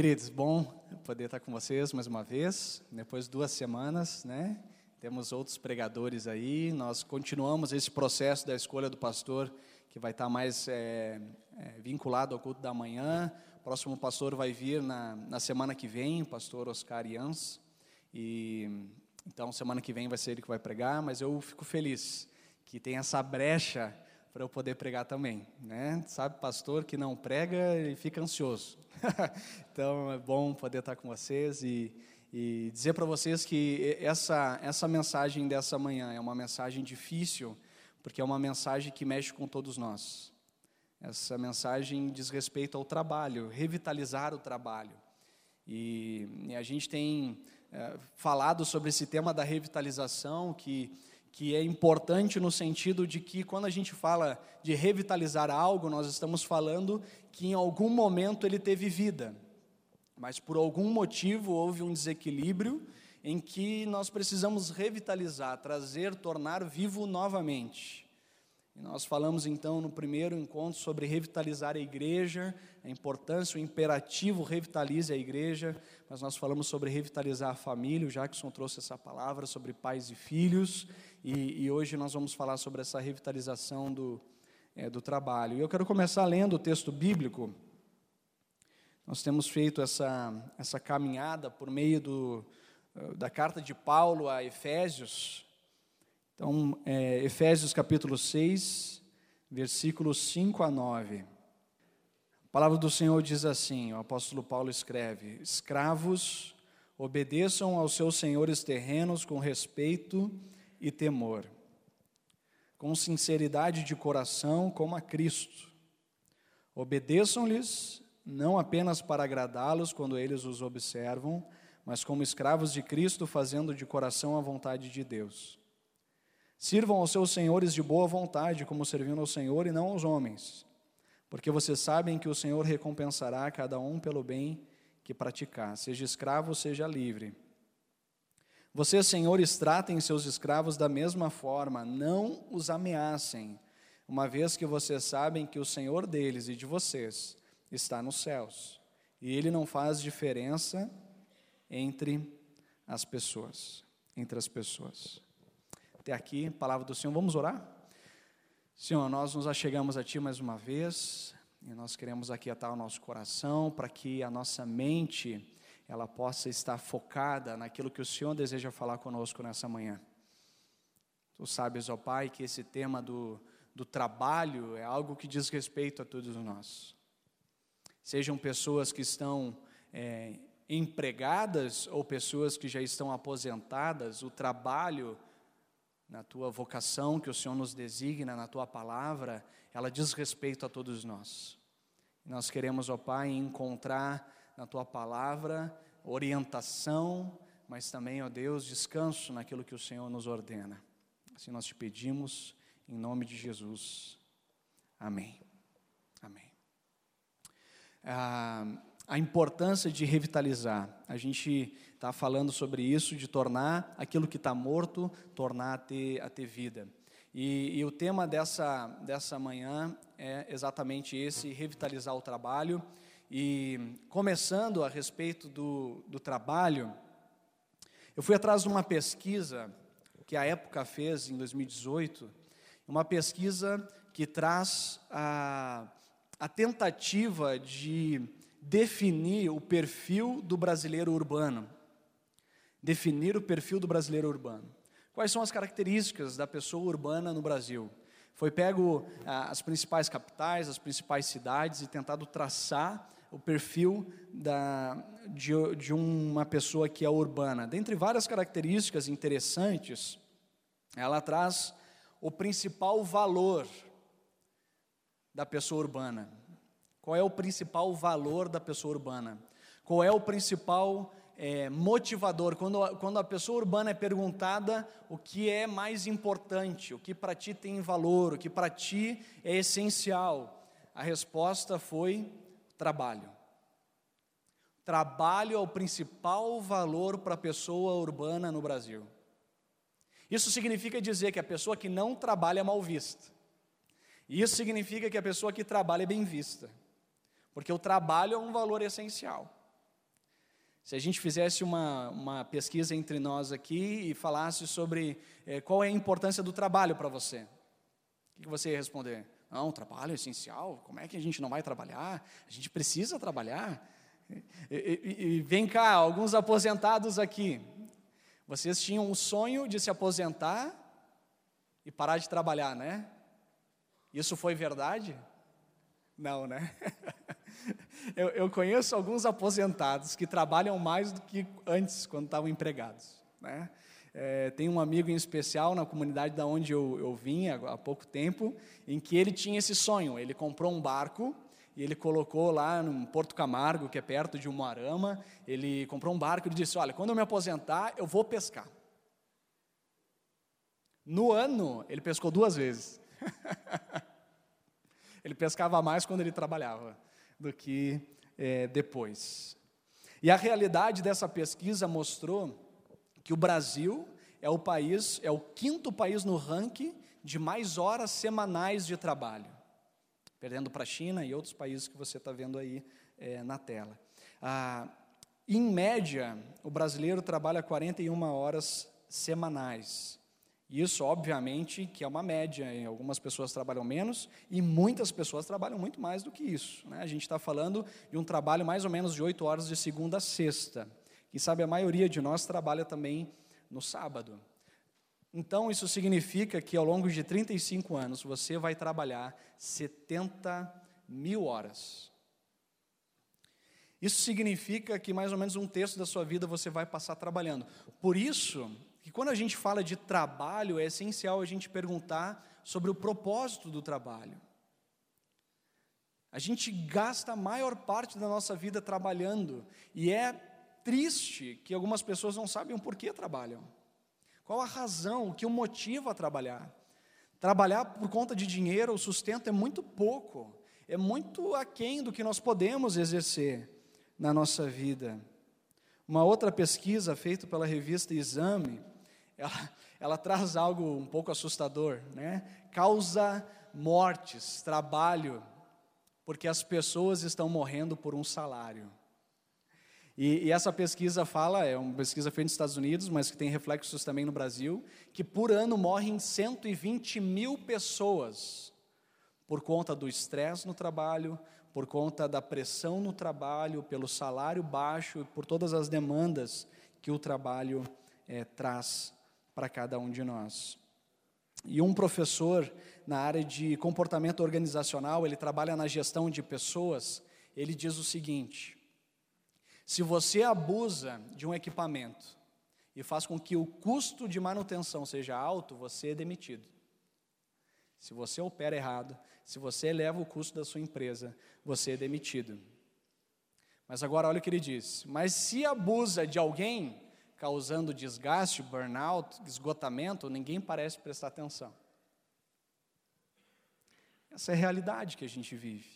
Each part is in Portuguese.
Queridos, bom poder estar com vocês mais uma vez, depois de duas semanas, né? Temos outros pregadores aí, nós continuamos esse processo da escolha do pastor, que vai estar mais é, é, vinculado ao culto da manhã. O próximo pastor vai vir na, na semana que vem, o pastor Oscar Jans, e então semana que vem vai ser ele que vai pregar, mas eu fico feliz que tem essa brecha para eu poder pregar também, né? Sabe, pastor que não prega, ele fica ansioso. então é bom poder estar com vocês e, e dizer para vocês que essa essa mensagem dessa manhã é uma mensagem difícil, porque é uma mensagem que mexe com todos nós. Essa mensagem diz respeito ao trabalho, revitalizar o trabalho. E, e a gente tem é, falado sobre esse tema da revitalização, que que é importante no sentido de que quando a gente fala de revitalizar algo, nós estamos falando que em algum momento ele teve vida, mas por algum motivo houve um desequilíbrio em que nós precisamos revitalizar, trazer, tornar vivo novamente. Nós falamos então no primeiro encontro sobre revitalizar a igreja, a importância, o imperativo revitalize a igreja, mas nós falamos sobre revitalizar a família, o Jackson trouxe essa palavra sobre pais e filhos, e, e hoje nós vamos falar sobre essa revitalização do, é, do trabalho. E eu quero começar lendo o texto bíblico. Nós temos feito essa, essa caminhada por meio do, da carta de Paulo a Efésios. Então, é, Efésios capítulo 6, versículos 5 a 9. A palavra do Senhor diz assim: o apóstolo Paulo escreve: Escravos, obedeçam aos seus senhores terrenos com respeito e temor, com sinceridade de coração, como a Cristo. Obedeçam-lhes, não apenas para agradá-los quando eles os observam, mas como escravos de Cristo, fazendo de coração a vontade de Deus. Sirvam aos seus senhores de boa vontade, como servindo ao Senhor e não aos homens, porque vocês sabem que o Senhor recompensará cada um pelo bem que praticar, seja escravo, seja livre. Vocês, senhores, tratem seus escravos da mesma forma, não os ameacem, uma vez que vocês sabem que o Senhor deles e de vocês está nos céus, e ele não faz diferença entre as pessoas, entre as pessoas. Até aqui, palavra do Senhor. Vamos orar? Senhor, nós nos achegamos a Ti mais uma vez, e nós queremos aquietar o nosso coração para que a nossa mente ela possa estar focada naquilo que o Senhor deseja falar conosco nessa manhã. Tu sabes, ó Pai, que esse tema do, do trabalho é algo que diz respeito a todos nós. Sejam pessoas que estão é, empregadas ou pessoas que já estão aposentadas, o trabalho, na tua vocação que o Senhor nos designa, na tua palavra, ela diz respeito a todos nós. Nós queremos, ó Pai, encontrar na tua palavra, orientação, mas também, ó Deus, descanso naquilo que o Senhor nos ordena. Assim nós te pedimos, em nome de Jesus. Amém. Amém. Ah, a importância de revitalizar. A gente está falando sobre isso, de tornar aquilo que está morto, tornar a ter, a ter vida. E, e, o tema dessa, dessa manhã é exatamente esse: revitalizar o trabalho. E começando a respeito do, do trabalho, eu fui atrás de uma pesquisa que a época fez em 2018, uma pesquisa que traz a, a tentativa de definir o perfil do brasileiro urbano. Definir o perfil do brasileiro urbano. Quais são as características da pessoa urbana no Brasil? Foi pego ah, as principais capitais, as principais cidades e tentado traçar o perfil da, de, de uma pessoa que é urbana. Dentre várias características interessantes, ela traz o principal valor da pessoa urbana. Qual é o principal valor da pessoa urbana? Qual é o principal é, motivador? Quando, quando a pessoa urbana é perguntada o que é mais importante, o que para ti tem valor, o que para ti é essencial, a resposta foi trabalho. Trabalho é o principal valor para a pessoa urbana no Brasil. Isso significa dizer que a pessoa que não trabalha é mal vista. Isso significa que a pessoa que trabalha é bem vista. Porque o trabalho é um valor essencial. Se a gente fizesse uma, uma pesquisa entre nós aqui e falasse sobre é, qual é a importância do trabalho para você, o que você ia responder? Não, trabalho é essencial. Como é que a gente não vai trabalhar? A gente precisa trabalhar. E, e, e vem cá, alguns aposentados aqui. Vocês tinham um sonho de se aposentar e parar de trabalhar, né? Isso foi verdade? Não, né? Eu, eu, conheço alguns aposentados que trabalham mais do que antes, quando estavam empregados. Né? É, tem um amigo em especial na comunidade da onde eu, eu vim há, há pouco tempo, em que ele tinha esse sonho. Ele comprou um barco e ele colocou lá no Porto Camargo, que é perto de Umuarama, ele comprou um barco e disse: Olha, quando eu me aposentar, eu vou pescar. No ano, ele pescou duas vezes. ele pescava mais quando ele trabalhava do que é, depois. E a realidade dessa pesquisa mostrou que o Brasil é o país, é o quinto país no ranking de mais horas semanais de trabalho, perdendo para a China e outros países que você está vendo aí é, na tela. Ah, em média, o brasileiro trabalha 41 horas semanais. Isso, obviamente, que é uma média, algumas pessoas trabalham menos e muitas pessoas trabalham muito mais do que isso. Né? A gente está falando de um trabalho mais ou menos de oito horas de segunda a sexta. E sabe, a maioria de nós trabalha também no sábado. Então, isso significa que ao longo de 35 anos você vai trabalhar 70 mil horas. Isso significa que mais ou menos um terço da sua vida você vai passar trabalhando. Por isso, que quando a gente fala de trabalho, é essencial a gente perguntar sobre o propósito do trabalho. A gente gasta a maior parte da nossa vida trabalhando, e é triste que algumas pessoas não sabem o porquê trabalham. Qual a razão, o que o motiva a trabalhar? Trabalhar por conta de dinheiro, o sustento é muito pouco, é muito aquém do que nós podemos exercer na nossa vida. Uma outra pesquisa feita pela revista Exame ela, ela traz algo um pouco assustador, né? Causa mortes, trabalho, porque as pessoas estão morrendo por um salário. E, e, essa pesquisa fala, é uma pesquisa feita nos Estados Unidos, mas que tem reflexos também no Brasil, que por ano morrem 120 mil pessoas por conta do estresse no trabalho, por conta da pressão no trabalho, pelo salário baixo, por todas as demandas que o trabalho é, traz para cada um de nós. E um professor na área de comportamento organizacional, ele trabalha na gestão de pessoas, ele diz o seguinte: se você abusa de um equipamento e faz com que o custo de manutenção seja alto, você é demitido. Se você opera errado, se você eleva o custo da sua empresa, você é demitido. Mas agora olha o que ele diz: mas se abusa de alguém, causando desgaste, burnout, esgotamento, ninguém parece prestar atenção. Essa é a realidade que a gente vive.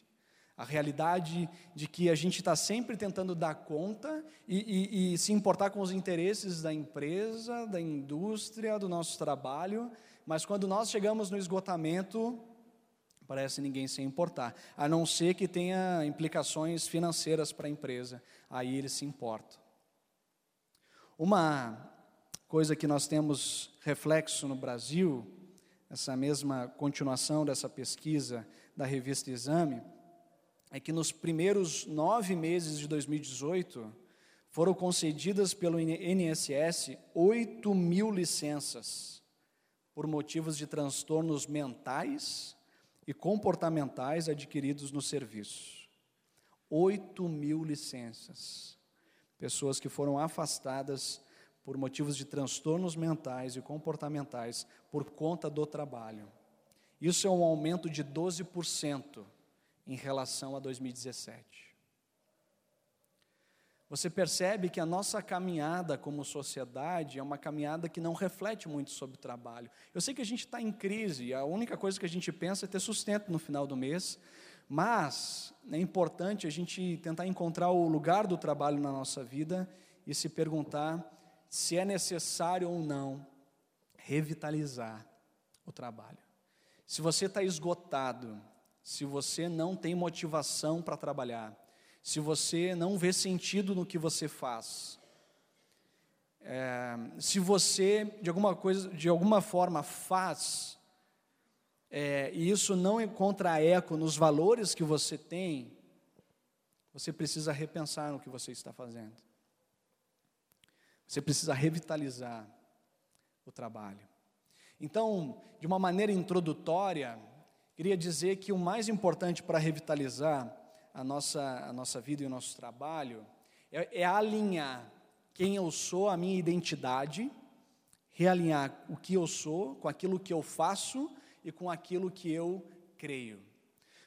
A realidade de que a gente está sempre tentando dar conta e, e, e, se importar com os interesses da empresa, da indústria, do nosso trabalho, mas quando nós chegamos no esgotamento, parece ninguém se importar, a não ser que tenha implicações financeiras para a empresa, aí eles se importam. Uma coisa que nós temos reflexo no Brasil, essa mesma continuação dessa pesquisa da revista Exame, é que nos primeiros nove meses de 2018 foram concedidas pelo INSS 8 mil licenças por motivos de transtornos mentais e comportamentais adquiridos no serviço. 8 mil licenças pessoas que foram afastadas por motivos de transtornos mentais e comportamentais por conta do trabalho. Isso é um aumento de 12% em relação a 2017. Você percebe que a nossa caminhada como sociedade é uma caminhada que não reflete muito sobre o trabalho. Eu sei que a gente está em crise, a única coisa que a gente pensa é ter sustento no final do mês, mas é importante a gente tentar encontrar o lugar do trabalho na nossa vida e se perguntar se é necessário ou não revitalizar o trabalho. Se você está esgotado, se você não tem motivação para trabalhar, se você não vê sentido no que você faz, é, se você de alguma coisa, de alguma forma faz é, e isso não encontra eco nos valores que você tem, você precisa repensar no que você está fazendo. Você precisa revitalizar o trabalho. Então, de uma maneira introdutória, queria dizer que o mais importante para revitalizar a nossa, a nossa vida e o nosso trabalho é, é alinhar quem eu sou, a minha identidade, realinhar o que eu sou com aquilo que eu faço e com aquilo que eu creio.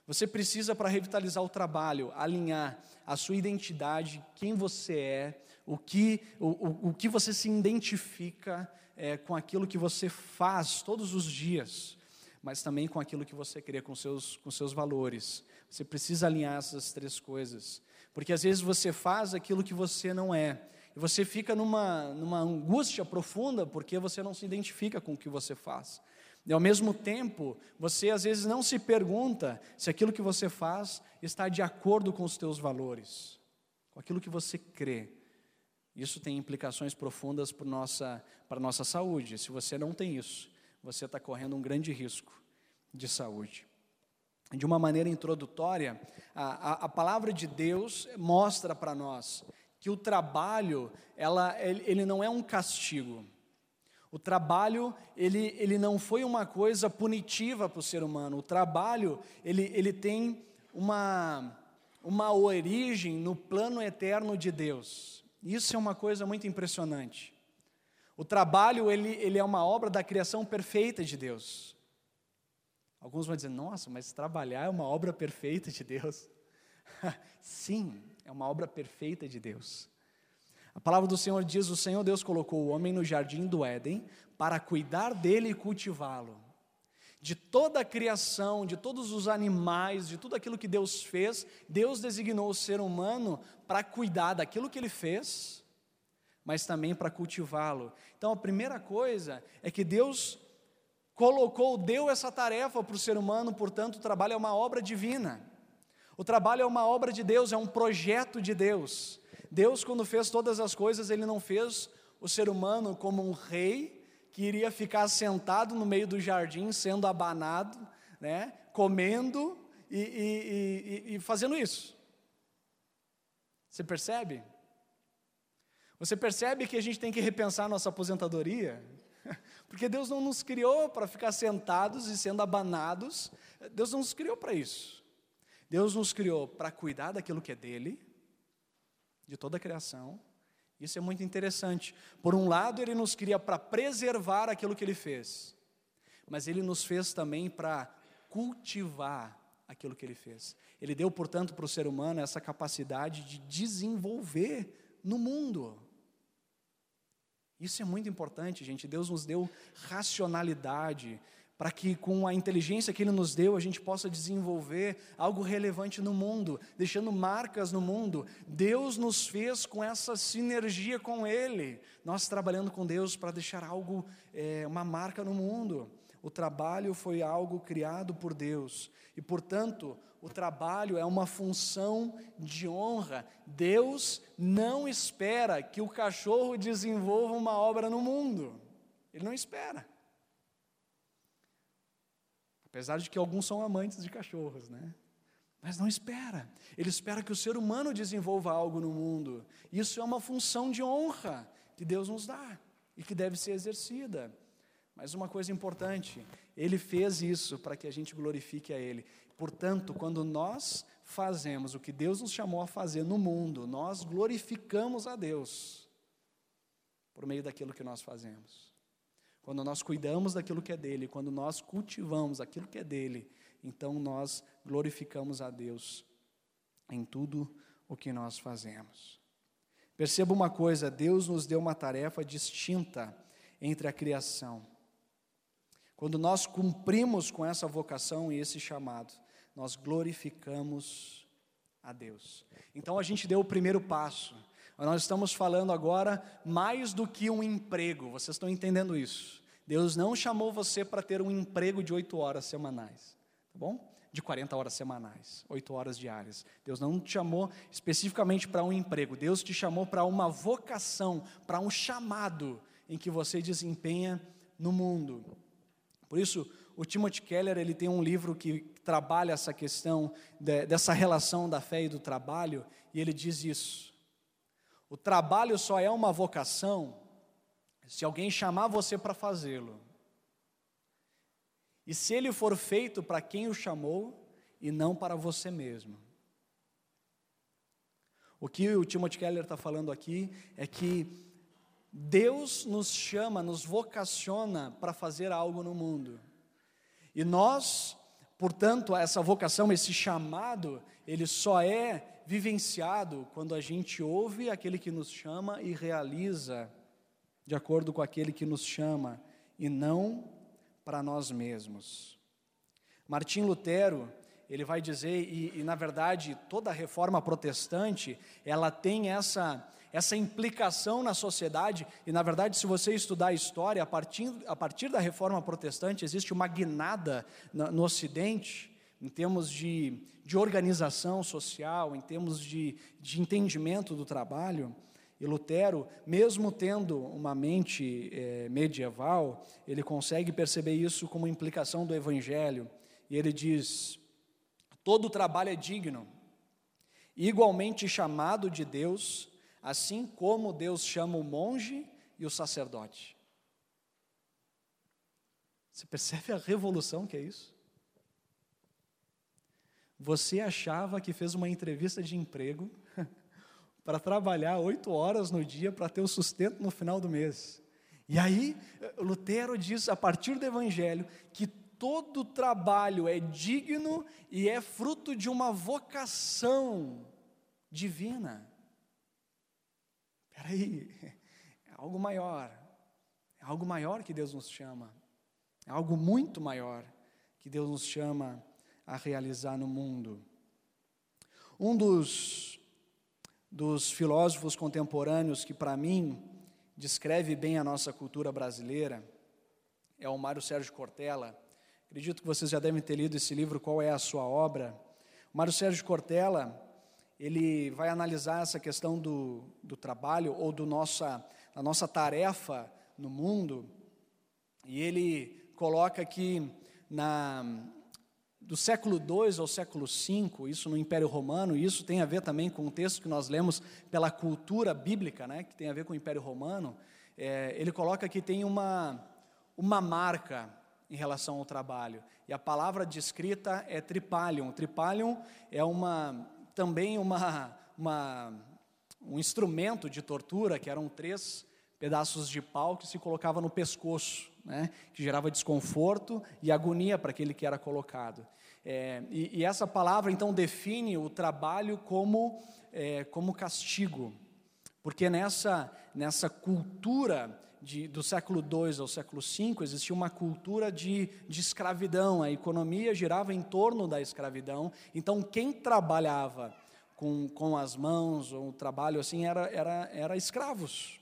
Você precisa, para revitalizar o trabalho, alinhar a sua identidade, quem você é, o que, o, o, o que você se identifica é, com aquilo que você faz todos os dias, mas também com aquilo que você crê, com seus, com seus valores. Você precisa alinhar essas três coisas, porque às vezes você faz aquilo que você não é, e você fica numa, numa angústia profunda porque você não se identifica com o que você faz. E ao mesmo tempo, você às vezes não se pergunta se aquilo que você faz está de acordo com os teus valores, com aquilo que você crê. Isso tem implicações profundas para nossa, para a nossa saúde. Se você não tem isso, você está correndo um grande risco de saúde. De uma maneira introdutória, a, a, a palavra de Deus mostra para nós que o trabalho, ela, ele, ele não é um castigo. O trabalho, ele, ele não foi uma coisa punitiva para o ser humano. O trabalho, ele, ele tem uma, uma origem no plano eterno de Deus. Isso é uma coisa muito impressionante. O trabalho, ele, ele é uma obra da criação perfeita de Deus. Alguns vão dizer, nossa, mas trabalhar é uma obra perfeita de Deus. Sim, é uma obra perfeita de Deus. A palavra do Senhor diz: O Senhor Deus colocou o homem no jardim do Éden para cuidar dele e cultivá-lo. De toda a criação, de todos os animais, de tudo aquilo que Deus fez, Deus designou o ser humano para cuidar daquilo que ele fez, mas também para cultivá-lo. Então a primeira coisa é que Deus colocou, deu essa tarefa para o ser humano, portanto, o trabalho é uma obra divina. O trabalho é uma obra de Deus, é um projeto de Deus. Deus, quando fez todas as coisas, Ele não fez o ser humano como um rei que iria ficar sentado no meio do jardim, sendo abanado, né, comendo e, e, e, e fazendo isso. Você percebe? Você percebe que a gente tem que repensar nossa aposentadoria? Porque Deus não nos criou para ficar sentados e sendo abanados, Deus não nos criou para isso. Deus nos criou para cuidar daquilo que é dele, de toda a criação. Isso é muito interessante. Por um lado, ele nos cria para preservar aquilo que ele fez, mas ele nos fez também para cultivar aquilo que ele fez. Ele deu, portanto, para o ser humano essa capacidade de desenvolver no mundo. Isso é muito importante, gente. Deus nos deu racionalidade, para que com a inteligência que Ele nos deu, a gente possa desenvolver algo relevante no mundo, deixando marcas no mundo. Deus nos fez com essa sinergia com Ele, nós trabalhando com Deus para deixar algo, é, uma marca no mundo. O trabalho foi algo criado por Deus e, portanto, o trabalho é uma função de honra. Deus não espera que o cachorro desenvolva uma obra no mundo, Ele não espera. Apesar de que alguns são amantes de cachorros, né? Mas não espera. Ele espera que o ser humano desenvolva algo no mundo. Isso é uma função de honra que Deus nos dá e que deve ser exercida. Mas uma coisa importante, ele fez isso para que a gente glorifique a ele. Portanto, quando nós fazemos o que Deus nos chamou a fazer no mundo, nós glorificamos a Deus por meio daquilo que nós fazemos. Quando nós cuidamos daquilo que é dele, quando nós cultivamos aquilo que é dele, então nós glorificamos a Deus em tudo o que nós fazemos. Perceba uma coisa: Deus nos deu uma tarefa distinta entre a criação. Quando nós cumprimos com essa vocação e esse chamado, nós glorificamos a Deus. Então a gente deu o primeiro passo. Nós estamos falando agora mais do que um emprego, vocês estão entendendo isso? Deus não chamou você para ter um emprego de oito horas semanais, tá bom? de 40 horas semanais, 8 horas diárias. Deus não te chamou especificamente para um emprego, Deus te chamou para uma vocação, para um chamado em que você desempenha no mundo. Por isso, o Timothy Keller ele tem um livro que trabalha essa questão de, dessa relação da fé e do trabalho, e ele diz isso. O trabalho só é uma vocação se alguém chamar você para fazê-lo. E se ele for feito para quem o chamou e não para você mesmo. O que o Timothy Keller está falando aqui é que Deus nos chama, nos vocaciona para fazer algo no mundo. E nós, portanto, essa vocação, esse chamado, ele só é vivenciado quando a gente ouve aquele que nos chama e realiza de acordo com aquele que nos chama e não para nós mesmos. Martim Lutero, ele vai dizer, e, e, na verdade toda a reforma protestante, ela tem essa, essa implicação na sociedade, e na verdade se você estudar a história, a partir, a partir da reforma protestante existe uma guinada no, no ocidente, em termos de, de organização social, em termos de, de entendimento do trabalho, e Lutero, mesmo tendo uma mente é, medieval, ele consegue perceber isso como implicação do Evangelho. E ele diz: todo trabalho é digno, igualmente chamado de Deus, assim como Deus chama o monge e o sacerdote. Você percebe a revolução que é isso? Você achava que fez uma entrevista de emprego para trabalhar oito horas no dia para ter o sustento no final do mês. E aí, Lutero diz, a partir do Evangelho, que todo trabalho é digno e é fruto de uma vocação divina. Espera aí, é algo maior, é algo maior que Deus nos chama, é algo muito maior que Deus nos chama a realizar no mundo. Um dos dos filósofos contemporâneos que, para mim, descreve bem a nossa cultura brasileira é o Mário Sérgio Cortella. Acredito que vocês já devem ter lido esse livro, Qual é a Sua Obra? O Mário Sérgio Cortella, ele vai analisar essa questão do, do trabalho ou do nossa, da nossa tarefa no mundo, e ele coloca que na, do século II ao século V, isso no Império Romano, e isso tem a ver também com o texto que nós lemos pela cultura bíblica, né, que tem a ver com o Império Romano, é, ele coloca que tem uma, uma marca em relação ao trabalho. E a palavra descrita é tripalium. Tripalium é uma, também uma, uma, um instrumento de tortura, que eram três pedaços de pau que se colocava no pescoço, né, que gerava desconforto e agonia para aquele que era colocado. É, e, e, essa palavra então define o trabalho como, é, como castigo, porque nessa, nessa cultura de, do século II ao século V existia uma cultura de, de escravidão, a economia girava em torno da escravidão, então quem trabalhava com, com as mãos, ou um trabalho assim, era, era, era escravos.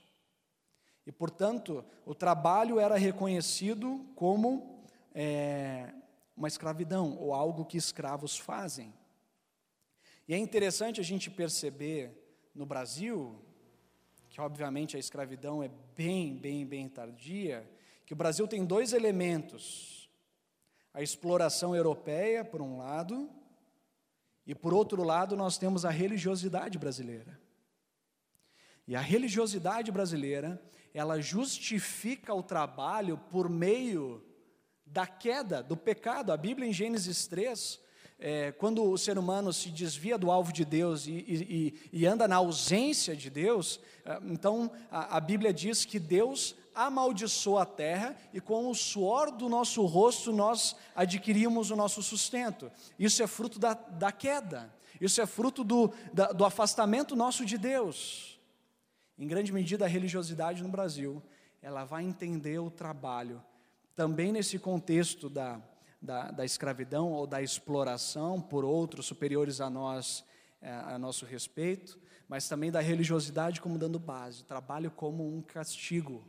E, portanto, o trabalho era reconhecido como é, uma escravidão ou algo que escravos fazem. E é interessante a gente perceber no Brasil, que obviamente a escravidão é bem, bem, bem tardia, que o Brasil tem dois elementos: a exploração europeia, por um lado, e por outro lado, nós temos a religiosidade brasileira. E a religiosidade brasileira, ela justifica o trabalho por meio da queda, do pecado. A Bíblia, em Gênesis 3, é, quando o ser humano se desvia do alvo de Deus e, e, e anda na ausência de Deus, é, então a, a, Bíblia diz que Deus amaldiçoa a terra e com o suor do nosso rosto nós adquirimos o nosso sustento. Isso é fruto da, da queda, isso é fruto do, da, do afastamento nosso de Deus. Em grande medida, a religiosidade no Brasil, ela vai entender o trabalho também nesse contexto da, da, da escravidão ou da exploração por outros superiores a nós, é, a nosso respeito, mas também da religiosidade como dando base, o trabalho como um castigo,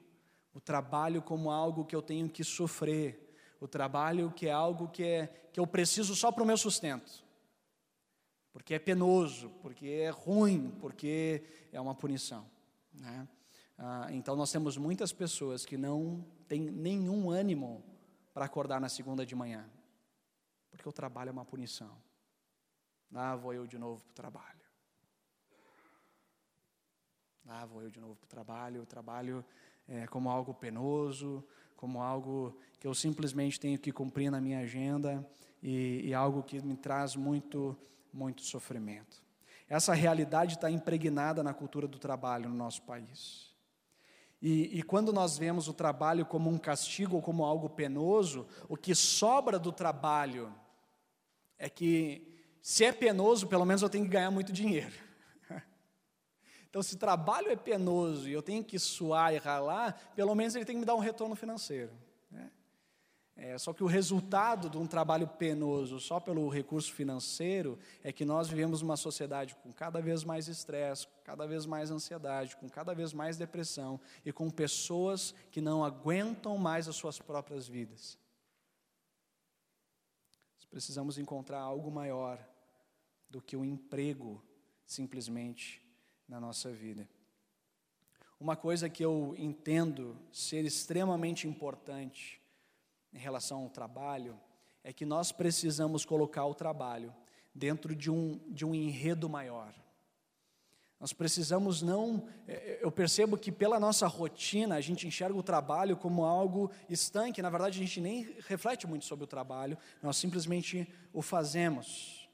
o trabalho como algo que eu tenho que sofrer, o trabalho que é algo que, é, que eu preciso só para o meu sustento. Porque é penoso, porque é ruim, porque é uma punição. Né? Ah, então nós temos muitas pessoas que não têm nenhum ânimo para acordar na segunda de manhã, porque o trabalho é uma punição. Lá vou eu de novo para o trabalho. Lá vou eu de novo para o trabalho. O trabalho é como algo penoso, como algo que eu simplesmente tenho que cumprir na minha agenda e, e algo que me traz muito, muito sofrimento. Essa realidade está impregnada na cultura do trabalho no nosso país. E, e, quando nós vemos o trabalho como um castigo ou como algo penoso, o que sobra do trabalho é que, se é penoso, pelo menos eu tenho que ganhar muito dinheiro. Então, se trabalho é penoso e eu tenho que suar e ralar, pelo menos ele tem que me dar um retorno financeiro. É, só que o resultado de um trabalho penoso só pelo recurso financeiro é que nós vivemos uma sociedade com cada vez mais estresse, cada vez mais ansiedade, com cada vez mais depressão e com pessoas que não aguentam mais as suas próprias vidas. Nós precisamos encontrar algo maior do que o emprego simplesmente na nossa vida. Uma coisa que eu entendo ser extremamente importante em relação ao trabalho é que nós precisamos colocar o trabalho dentro de um, de um enredo maior. Nós precisamos não. É, é, eu percebo que pela nossa rotina a gente enxerga o trabalho como algo estanque. Na verdade, a gente nem reflete muito sobre o trabalho, nós simplesmente o fazemos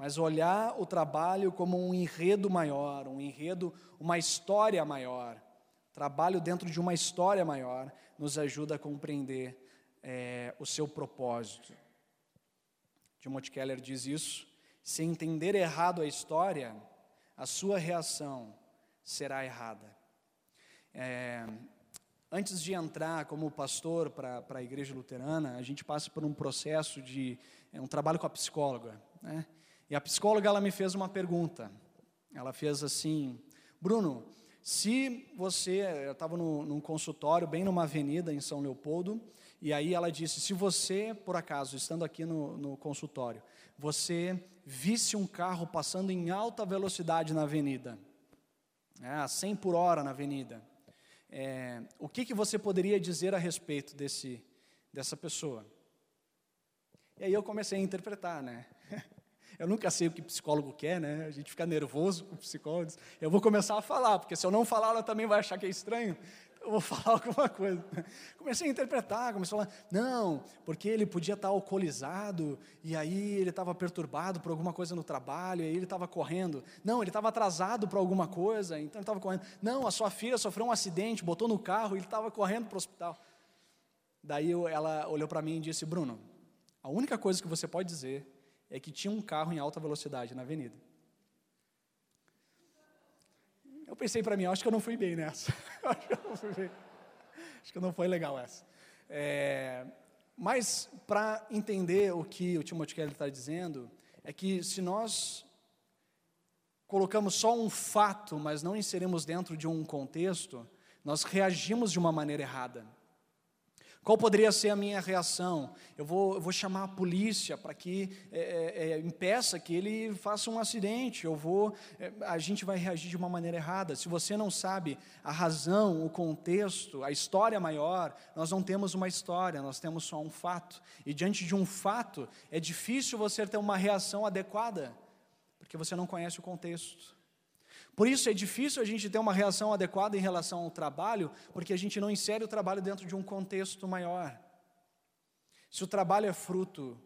mas olhar o trabalho como um enredo maior, um enredo, uma história maior. Trabalho dentro de uma história maior nos ajuda a compreender é, o seu propósito. Timothy Keller diz isso. Se entender errado a história, a sua reação será errada. É, antes de entrar como pastor para a igreja luterana, a gente passa por um processo de é, um trabalho com a psicóloga. Né? E a psicóloga ela me fez uma pergunta. Ela fez assim: Bruno, se você. Eu estava num consultório, bem numa avenida em São Leopoldo, e aí ela disse: se você, por acaso, estando aqui no, no consultório, você visse um carro passando em alta velocidade na avenida, né, a 100 por hora na avenida, é, o que, que você poderia dizer a respeito desse, dessa pessoa? E aí eu comecei a interpretar, né? Eu nunca sei o que psicólogo quer, né? A gente fica nervoso com psicólogos. Eu vou começar a falar, porque se eu não falar, ela também vai achar que é estranho. Eu vou falar alguma coisa. Comecei a interpretar, comecei a falar, não, porque ele podia estar alcoolizado, e aí ele estava perturbado por alguma coisa no trabalho, e aí ele estava correndo. Não, ele estava atrasado para alguma coisa, então ele estava correndo. Não, a sua filha sofreu um acidente, botou no carro, e ele estava correndo para o hospital. Daí ela olhou para mim e disse, Bruno, a única coisa que você pode dizer é que tinha um carro em alta velocidade na avenida. Eu pensei para mim, acho que eu não fui bem nessa. acho que eu não fui bem. Acho que não foi legal essa. É, mas, para entender o que o Timothy Kelly está dizendo, é que se nós colocamos só um fato, mas não inserimos dentro de um contexto, nós reagimos de uma maneira errada. Qual poderia ser a minha reação? Eu vou, eu vou chamar a polícia para que é, é, é, impeça que ele faça um acidente. Eu vou, é, a gente vai reagir de uma maneira errada. Se você não sabe a razão, o contexto, a história maior, nós não temos uma história, nós temos só um fato. E diante de um fato, é difícil você ter uma reação adequada, porque você não conhece o contexto. Por isso é difícil a gente ter uma reação adequada em relação ao trabalho, porque a gente não insere o trabalho dentro de um contexto maior. Se o trabalho é fruto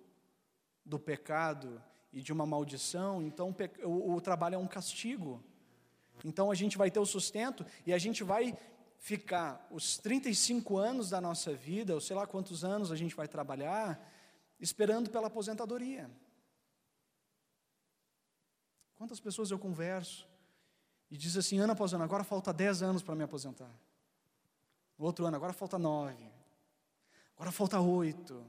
do pecado e de uma maldição, então o, o trabalho é um castigo. Então a gente vai ter o sustento e a gente vai ficar os 35 anos da nossa vida, ou sei lá quantos anos a gente vai trabalhar, esperando pela aposentadoria. Quantas pessoas eu converso e diz assim, ano após ano, agora falta 10 anos para me aposentar. Outro ano, agora falta 9. Agora falta 8.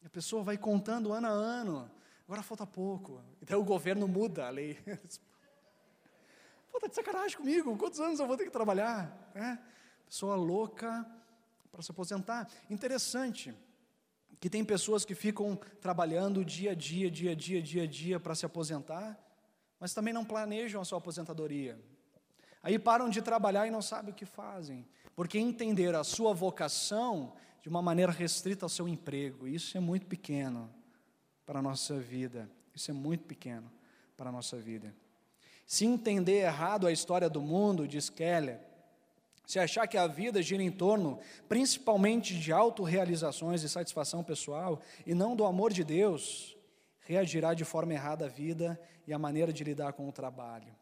E a pessoa vai contando ano a ano. Agora falta pouco. Então o governo muda a lei. Pô, tá de sacanagem comigo. Quantos anos eu vou ter que trabalhar? É? Pessoa louca para se aposentar. Interessante que tem pessoas que ficam trabalhando dia a dia, dia a dia, dia a dia para se aposentar, mas também não planejam a sua aposentadoria. Aí param de trabalhar e não sabem o que fazem, porque entenderam a sua vocação de uma maneira restrita ao seu emprego. Isso é muito pequeno para a nossa vida. Isso é muito pequeno para a nossa vida. Se entender errado a história do mundo, diz Keller, se achar que a vida gira em torno principalmente de autorrealizações e satisfação pessoal e não do amor de Deus, reagirá de forma errada a vida e a maneira de lidar com o trabalho.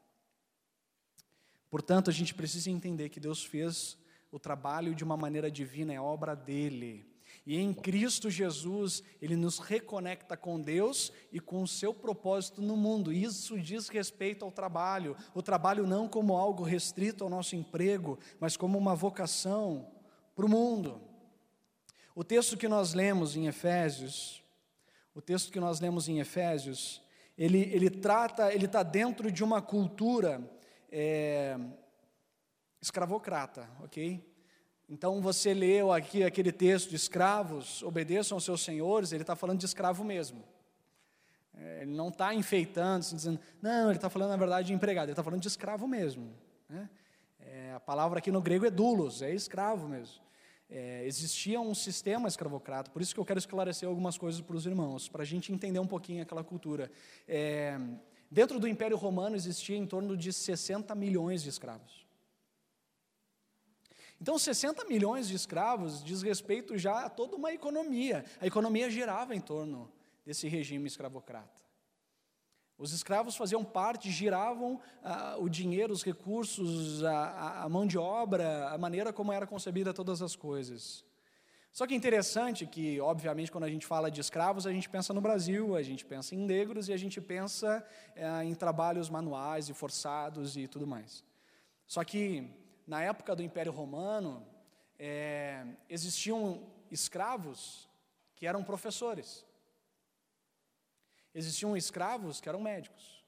Portanto, a gente precisa entender que Deus fez o trabalho de uma maneira divina, é obra dele. E em Cristo Jesus, Ele nos reconecta com Deus e com o seu propósito no mundo. Isso diz respeito ao trabalho. O trabalho não como algo restrito ao nosso emprego, mas como uma vocação para o mundo. O texto que nós lemos em Efésios, o texto que nós lemos em Efésios, ele, ele trata, ele está dentro de uma cultura é, escravocrata, ok? Então você leu aqui aquele texto de escravos, obedeçam aos seus senhores, ele está falando de escravo mesmo. É, ele não está enfeitando, assim, dizendo, não, ele está falando na verdade de empregado, ele está falando de escravo mesmo. Né? É, a palavra aqui no grego é doulos, é escravo mesmo. É, existia um sistema escravocrata, por isso que eu quero esclarecer algumas coisas para os irmãos, para a gente entender um pouquinho aquela cultura. É, dentro do Império Romano existia em torno de 60 milhões de escravos. Então, 60 milhões de escravos diz respeito já a toda uma economia. A economia girava em torno desse regime escravocrata. Os escravos faziam parte, giravam ah, o dinheiro, os recursos, a, a, mão de obra, a maneira como era concebida todas as coisas. Só que é interessante que, obviamente, quando a gente fala de escravos, a gente pensa no Brasil, a gente pensa em negros e a gente pensa eh, em trabalhos manuais e forçados e tudo mais. Só que na época do Império Romano, é, existiam escravos que eram professores. Existiam escravos que eram médicos.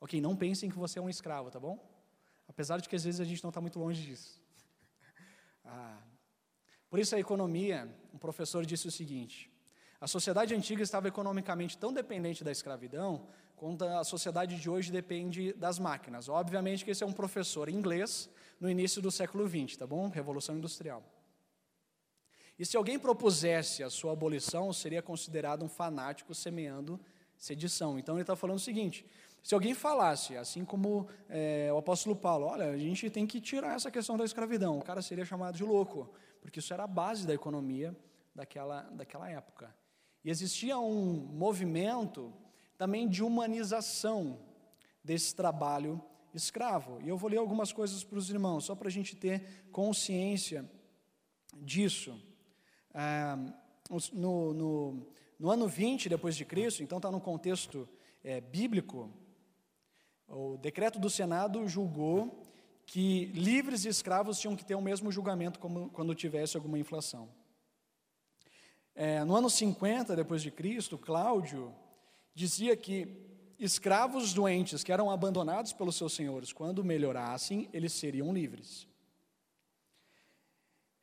Ok, não pensem que você é um escravo, tá bom? Apesar de que às vezes a gente não está muito longe disso. Ah, por isso a economia, um professor disse o seguinte: a sociedade antiga estava economicamente tão dependente da escravidão quanto a sociedade de hoje depende das máquinas. Obviamente que esse é um professor inglês no início do século XX, tá bom? Revolução Industrial. E se alguém propusesse a sua abolição, seria considerado um fanático semeando sedição. Então ele está falando o seguinte: se alguém falasse, assim como é, o apóstolo Paulo, olha, a gente tem que tirar essa questão da escravidão, o cara seria chamado de louco, porque isso era a base da economia daquela, daquela época. E existia um movimento também de humanização desse trabalho escravo. E eu vou ler algumas coisas para os irmãos, só para a gente ter consciência disso. Ah, no, no, no, ano 20 depois de Cristo, então está no contexto é, bíblico, o decreto do Senado julgou que livres e escravos tinham que ter o mesmo julgamento como quando tivesse alguma inflação. É, no ano 50 depois de Cristo, Cláudio dizia que escravos doentes que eram abandonados pelos seus senhores, quando melhorassem, eles seriam livres.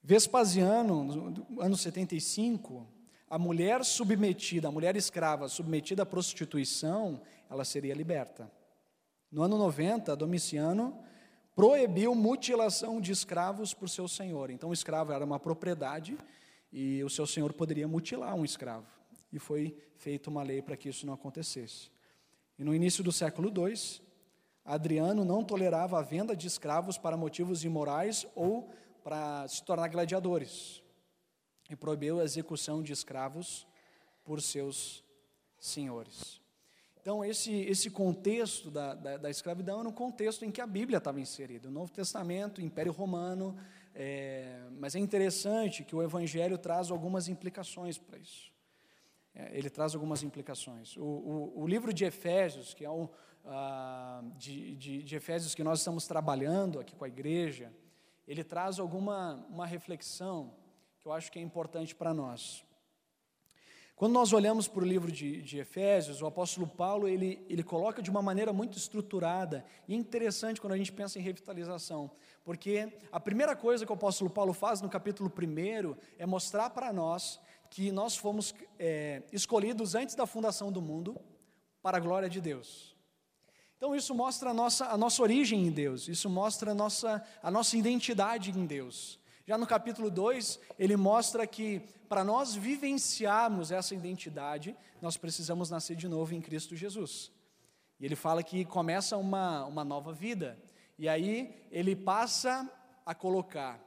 Vespasiano, no ano 75, a mulher submetida, a mulher escrava submetida à prostituição, ela seria liberta. No ano 90, Domiciano proibiu mutilação de escravos por seu senhor. Então, o escravo era uma propriedade e o seu senhor poderia mutilar um escravo e foi feita uma lei para que isso não acontecesse. E no início do século II, Adriano não tolerava a venda de escravos para motivos imorais ou para se tornar gladiadores, e proibiu a execução de escravos por seus senhores. Então, esse, esse contexto da, da, da escravidão era um contexto em que a Bíblia estava inserida, o Novo Testamento, Império Romano, é, mas é interessante que o Evangelho traz algumas implicações para isso. É, ele traz algumas implicações. O, o, o, livro de Efésios, que é um ah, de, de, de, Efésios que nós estamos trabalhando aqui com a igreja, ele traz alguma uma reflexão que eu acho que é importante para nós. Quando nós olhamos para o livro de, de, Efésios, o apóstolo Paulo ele, ele coloca de uma maneira muito estruturada e interessante quando a gente pensa em revitalização, porque a primeira coisa que o apóstolo Paulo faz no capítulo 1 é mostrar para nós que nós fomos é, escolhidos antes da fundação do mundo para a glória de Deus. Então isso mostra a nossa, a nossa origem em Deus, isso mostra a nossa, a nossa identidade em Deus. Já no capítulo 2, ele mostra que para nós vivenciarmos essa identidade, nós precisamos nascer de novo em Cristo Jesus. E ele fala que começa uma, uma nova vida. E aí ele passa a colocar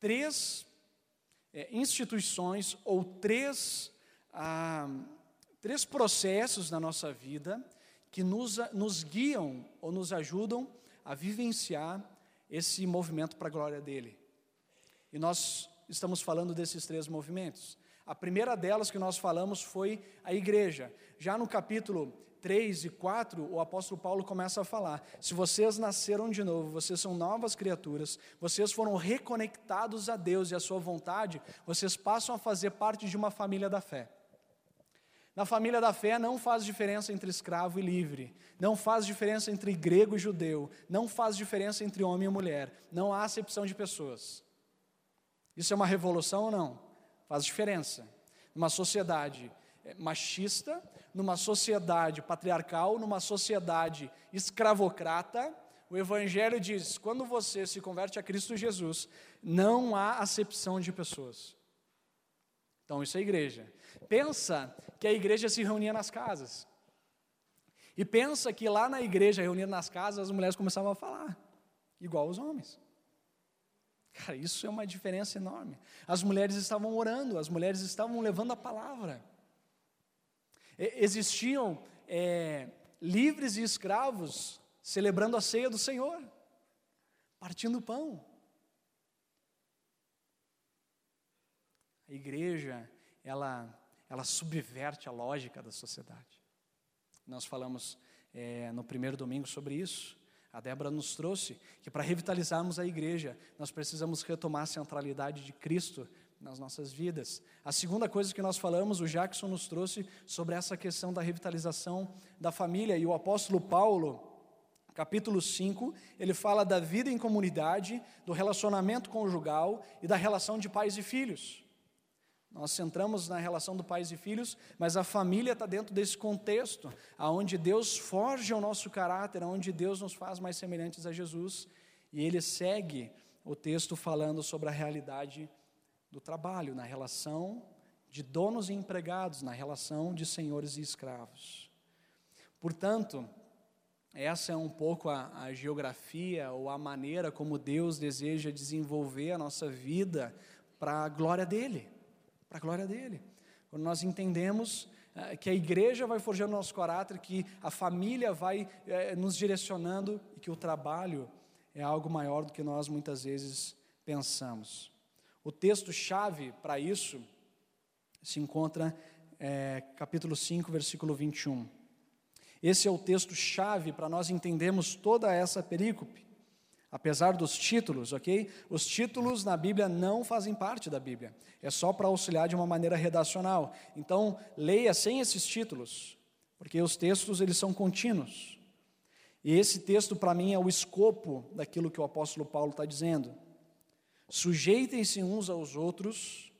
três é, instituições ou três, ah, três processos na nossa vida que nos, nos guiam ou nos ajudam a vivenciar esse movimento para a glória dele. E nós estamos falando desses três movimentos. A primeira delas que nós falamos foi a igreja. Já no capítulo 3 e 4, o apóstolo Paulo começa a falar: se vocês nasceram de novo, vocês são novas criaturas, vocês foram reconectados a Deus e a sua vontade, vocês passam a fazer parte de uma família da fé. Na família da fé não faz diferença entre escravo e livre, não faz diferença entre grego e judeu, não faz diferença entre homem e mulher, não há acepção de pessoas. Isso é uma revolução ou não? Faz diferença. Uma sociedade é, machista, numa sociedade patriarcal, numa sociedade escravocrata, o Evangelho diz: quando você se converte a Cristo Jesus, não há acepção de pessoas. Então, isso é igreja. Pensa que a igreja se reunia nas casas. E pensa que lá na igreja, reunida nas casas, as mulheres começavam a falar, igual os homens. Cara, isso é uma diferença enorme. As mulheres estavam orando, as mulheres estavam levando a palavra. Existiam é, livres e escravos celebrando a ceia do Senhor, partindo o pão. A igreja, ela, ela subverte a lógica da sociedade. Nós falamos é, no primeiro domingo sobre isso. A Débora nos trouxe que para revitalizarmos a igreja, nós precisamos retomar a centralidade de Cristo nas nossas vidas. A segunda coisa que nós falamos, o Jackson nos trouxe sobre essa questão da revitalização da família, e o apóstolo Paulo, capítulo 5, ele fala da vida em comunidade, do relacionamento conjugal e da relação de pais e filhos. Nós centramos na relação do pais e filhos, mas a família está dentro desse contexto, aonde Deus forja o nosso caráter, aonde Deus nos faz mais semelhantes a Jesus, e ele segue o texto falando sobre a realidade do trabalho, na relação de donos e empregados, na relação de senhores e escravos. Portanto, essa é um pouco a, a, geografia ou a maneira como Deus deseja desenvolver a nossa vida para a glória dEle. Para a glória dEle. Quando nós entendemos eh, que a igreja vai forjando nosso caráter, que a família vai eh, nos direcionando e que o trabalho é algo maior do que nós muitas vezes pensamos. O texto-chave para isso se encontra é, capítulo 5, versículo 21. Esse é o texto-chave para nós entendermos toda essa perícope. Apesar dos títulos, ok? Os títulos na Bíblia não fazem parte da Bíblia. É só para auxiliar de uma maneira redacional. Então, leia sem esses títulos, porque os textos eles são contínuos. E esse texto, para mim, é o escopo daquilo que o apóstolo Paulo está dizendo. Sujeitem-se uns aos outros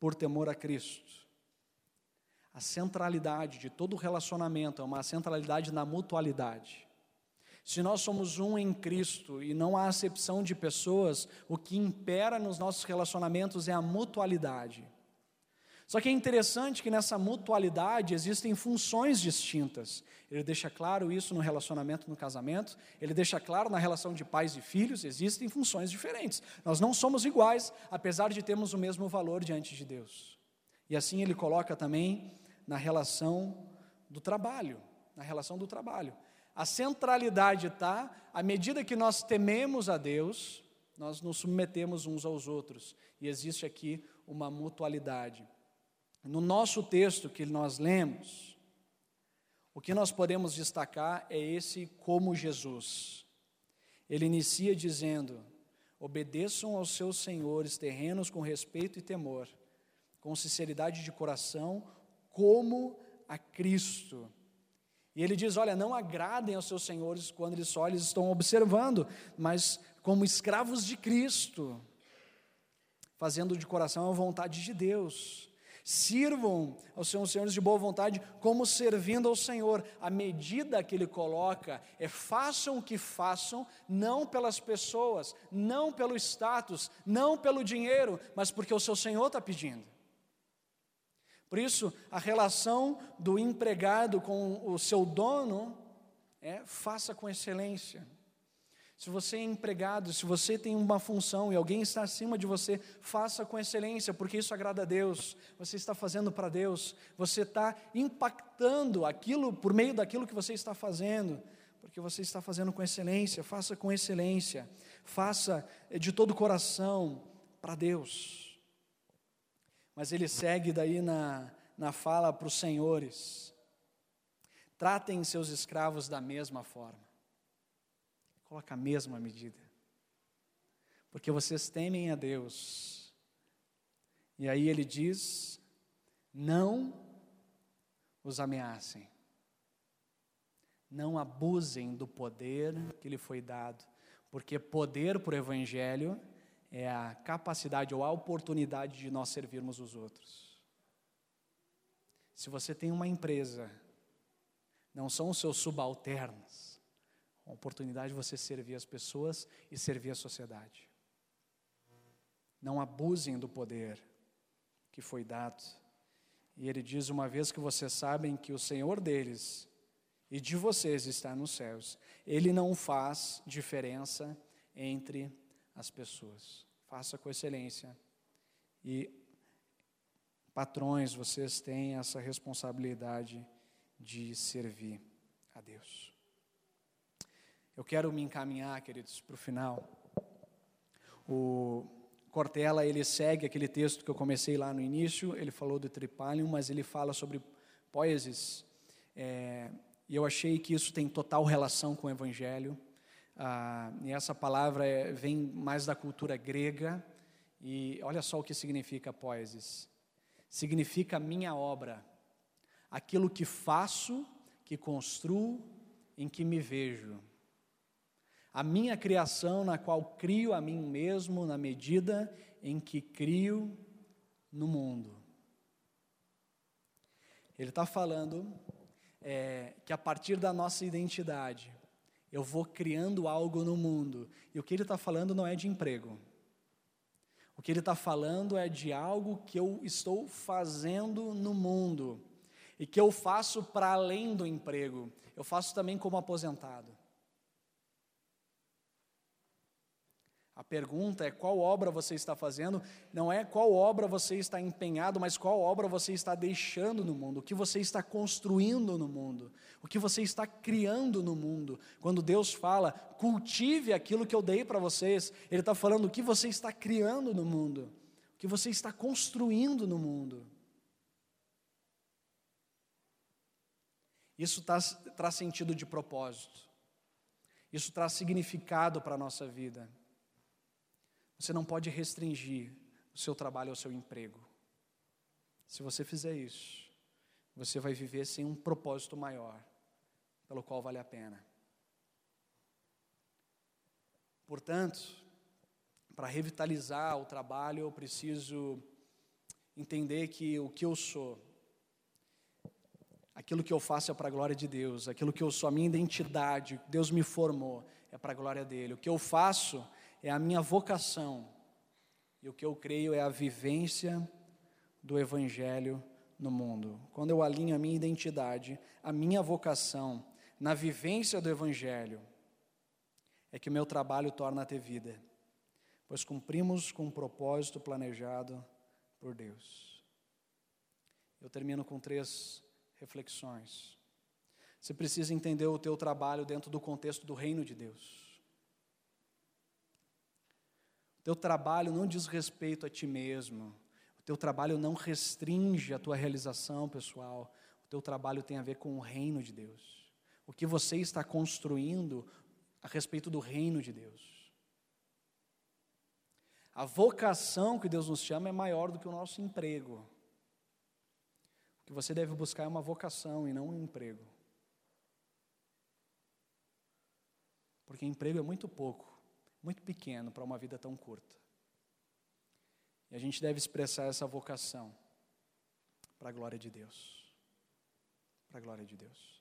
por temor a Cristo. A centralidade de todo relacionamento é uma centralidade na mutualidade. Se nós somos um em Cristo e não há acepção de pessoas, o que impera nos nossos relacionamentos é a mutualidade. Só que é interessante que nessa mutualidade existem funções distintas. Ele deixa claro isso no relacionamento no casamento, ele deixa claro na relação de pais e filhos, existem funções diferentes. Nós não somos iguais, apesar de termos o mesmo valor diante de Deus. E assim ele coloca também na relação do trabalho, na relação do trabalho. A centralidade está, à medida que nós tememos a Deus, nós nos submetemos uns aos outros, e existe aqui uma mutualidade. No nosso texto que nós lemos, o que nós podemos destacar é esse como Jesus. Ele inicia dizendo: obedeçam aos seus senhores terrenos com respeito e temor, com sinceridade de coração, como a Cristo. E ele diz: Olha, não agradem aos seus senhores quando eles só eles estão observando, mas como escravos de Cristo, fazendo de coração a vontade de Deus. Sirvam aos seus senhores de boa vontade, como servindo ao Senhor. A medida que ele coloca é: façam o que façam, não pelas pessoas, não pelo status, não pelo dinheiro, mas porque o seu Senhor está pedindo. Por isso, a relação do empregado com o seu dono é faça com excelência. Se você é empregado, se você tem uma função e alguém está acima de você, faça com excelência, porque isso agrada a Deus. Você está fazendo para Deus, você está impactando aquilo por meio daquilo que você está fazendo, porque você está fazendo com excelência. Faça com excelência, faça de todo o coração para Deus. Mas ele segue daí na, na fala para os senhores: tratem seus escravos da mesma forma. Coloca a mesma medida. Porque vocês temem a Deus. E aí ele diz: não os ameacem. Não abusem do poder que lhe foi dado. Porque poder o Evangelho é a capacidade ou a oportunidade de nós servirmos os outros. Se você tem uma empresa, não são os seus subalternos, a oportunidade de você servir as pessoas e servir a sociedade. Não abusem do poder que foi dado. E ele diz: uma vez que vocês sabem que o Senhor deles e de vocês está nos céus, ele não faz diferença entre as pessoas. Faça com excelência. E patrões, vocês têm essa responsabilidade de servir a Deus. Eu quero me encaminhar, queridos, para o final. O Cortella, ele segue aquele texto que eu comecei lá no início, ele falou do tripalium, mas ele fala sobre poesis, é, e eu achei que isso tem total relação com o Evangelho, ah, e essa palavra é, vem mais da cultura grega, e olha só o que significa poesis. Significa minha obra, aquilo que faço, que construo, em que me vejo a minha criação, na qual crio a mim mesmo, na medida em que crio no mundo. Ele está falando é, que a partir da nossa identidade, eu vou criando algo no mundo. E o que ele está falando não é de emprego. O que ele está falando é de algo que eu estou fazendo no mundo. E que eu faço para além do emprego. Eu faço também como aposentado. A pergunta é qual obra você está fazendo, não é qual obra você está empenhado, mas qual obra você está deixando no mundo, o que você está construindo no mundo, o que você está criando no mundo. Quando Deus fala, cultive aquilo que eu dei para vocês, Ele está falando o que você está criando no mundo, o que você está construindo no mundo. Isso traz, traz sentido de propósito, isso traz significado para a nossa vida. Você não pode restringir o seu trabalho ao seu emprego. Se você fizer isso, você vai viver sem um propósito maior, pelo qual vale a pena. Portanto, para revitalizar o trabalho, eu preciso entender que o que eu sou, aquilo que eu faço é para a glória de Deus, aquilo que eu sou, a minha identidade, Deus me formou, é para a glória dele. O que eu faço é a minha vocação. E o que eu creio é a vivência do Evangelho no mundo. Quando eu alinho a minha identidade, a minha vocação na vivência do Evangelho, é que o meu trabalho torna a ter vida, pois cumprimos com um propósito planejado por Deus. Eu termino com três reflexões. Você precisa entender o teu trabalho dentro do contexto do reino de Deus. Teu trabalho não diz respeito a ti mesmo. O teu trabalho não restringe a tua realização pessoal. O teu trabalho tem a ver com o reino de Deus. O que você está construindo a respeito do reino de Deus. A vocação que Deus nos chama é maior do que o nosso emprego. que você deve buscar é uma vocação e não um emprego. Porque emprego é muito pouco, muito pequeno para uma vida tão curta. E a gente deve expressar essa vocação para a glória de Deus. Para a glória de Deus.